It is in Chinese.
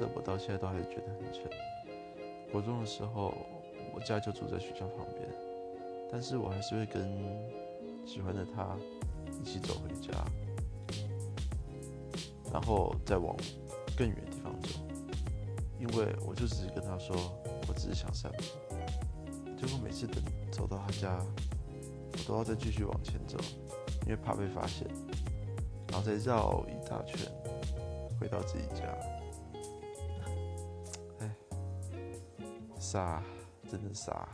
这我到现在都还是觉得很沉。国中的时候，我家就住在学校旁边，但是我还是会跟喜欢的他一起走回家，然后再往更远的地方走，因为我就只是跟他说，我只是想散步。结果每次等走到他家，我都要再继续往前走，因为怕被发现，然后再绕一大圈回到自己家。傻，真的傻。